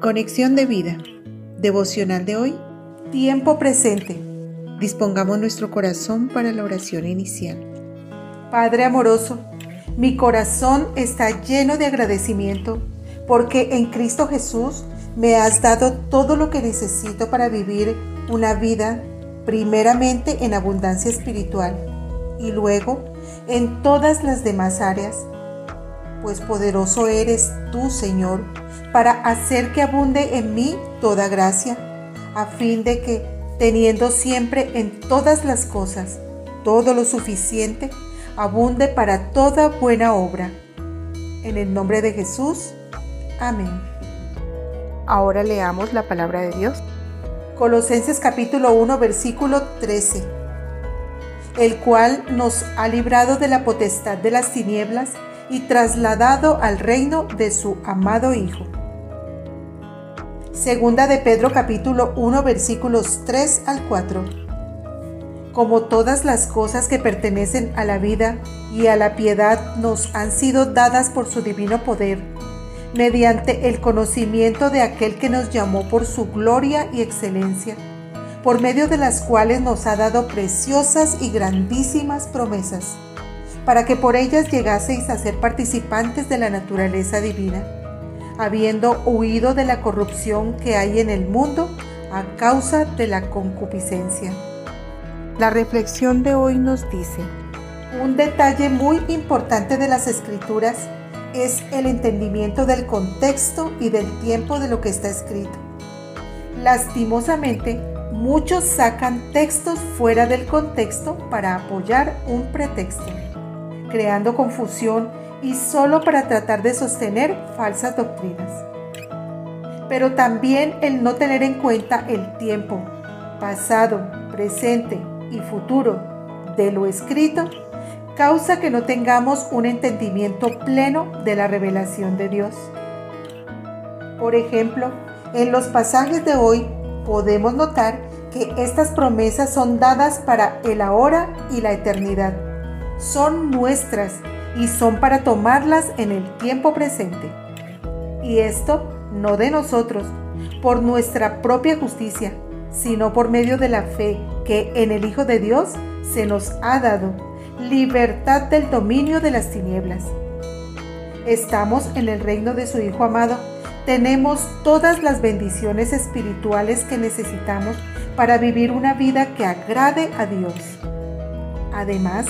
Conexión de vida. Devocional de hoy. Tiempo presente. Dispongamos nuestro corazón para la oración inicial. Padre amoroso, mi corazón está lleno de agradecimiento porque en Cristo Jesús me has dado todo lo que necesito para vivir una vida primeramente en abundancia espiritual y luego en todas las demás áreas pues poderoso eres tú, Señor, para hacer que abunde en mí toda gracia, a fin de que, teniendo siempre en todas las cosas todo lo suficiente, abunde para toda buena obra. En el nombre de Jesús. Amén. Ahora leamos la palabra de Dios. Colosenses capítulo 1 versículo 13. El cual nos ha librado de la potestad de las tinieblas y trasladado al reino de su amado Hijo. Segunda de Pedro capítulo 1 versículos 3 al 4. Como todas las cosas que pertenecen a la vida y a la piedad nos han sido dadas por su divino poder, mediante el conocimiento de aquel que nos llamó por su gloria y excelencia, por medio de las cuales nos ha dado preciosas y grandísimas promesas para que por ellas llegaseis a ser participantes de la naturaleza divina, habiendo huido de la corrupción que hay en el mundo a causa de la concupiscencia. La reflexión de hoy nos dice, un detalle muy importante de las escrituras es el entendimiento del contexto y del tiempo de lo que está escrito. Lastimosamente, muchos sacan textos fuera del contexto para apoyar un pretexto creando confusión y solo para tratar de sostener falsas doctrinas. Pero también el no tener en cuenta el tiempo, pasado, presente y futuro de lo escrito, causa que no tengamos un entendimiento pleno de la revelación de Dios. Por ejemplo, en los pasajes de hoy podemos notar que estas promesas son dadas para el ahora y la eternidad son nuestras y son para tomarlas en el tiempo presente. Y esto no de nosotros, por nuestra propia justicia, sino por medio de la fe que en el Hijo de Dios se nos ha dado, libertad del dominio de las tinieblas. Estamos en el reino de su Hijo amado, tenemos todas las bendiciones espirituales que necesitamos para vivir una vida que agrade a Dios. Además,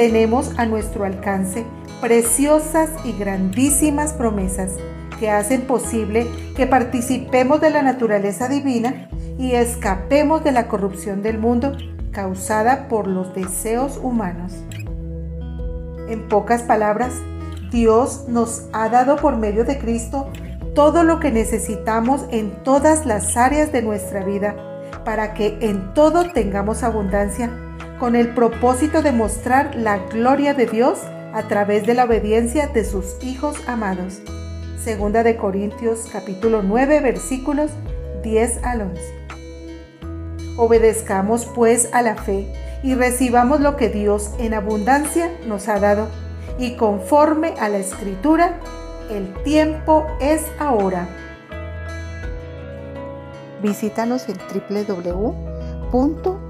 tenemos a nuestro alcance preciosas y grandísimas promesas que hacen posible que participemos de la naturaleza divina y escapemos de la corrupción del mundo causada por los deseos humanos. En pocas palabras, Dios nos ha dado por medio de Cristo todo lo que necesitamos en todas las áreas de nuestra vida para que en todo tengamos abundancia con el propósito de mostrar la gloria de Dios a través de la obediencia de sus hijos amados. Segunda de Corintios capítulo 9 versículos 10 al 11. Obedezcamos pues a la fe y recibamos lo que Dios en abundancia nos ha dado y conforme a la escritura, el tiempo es ahora. Visítanos en www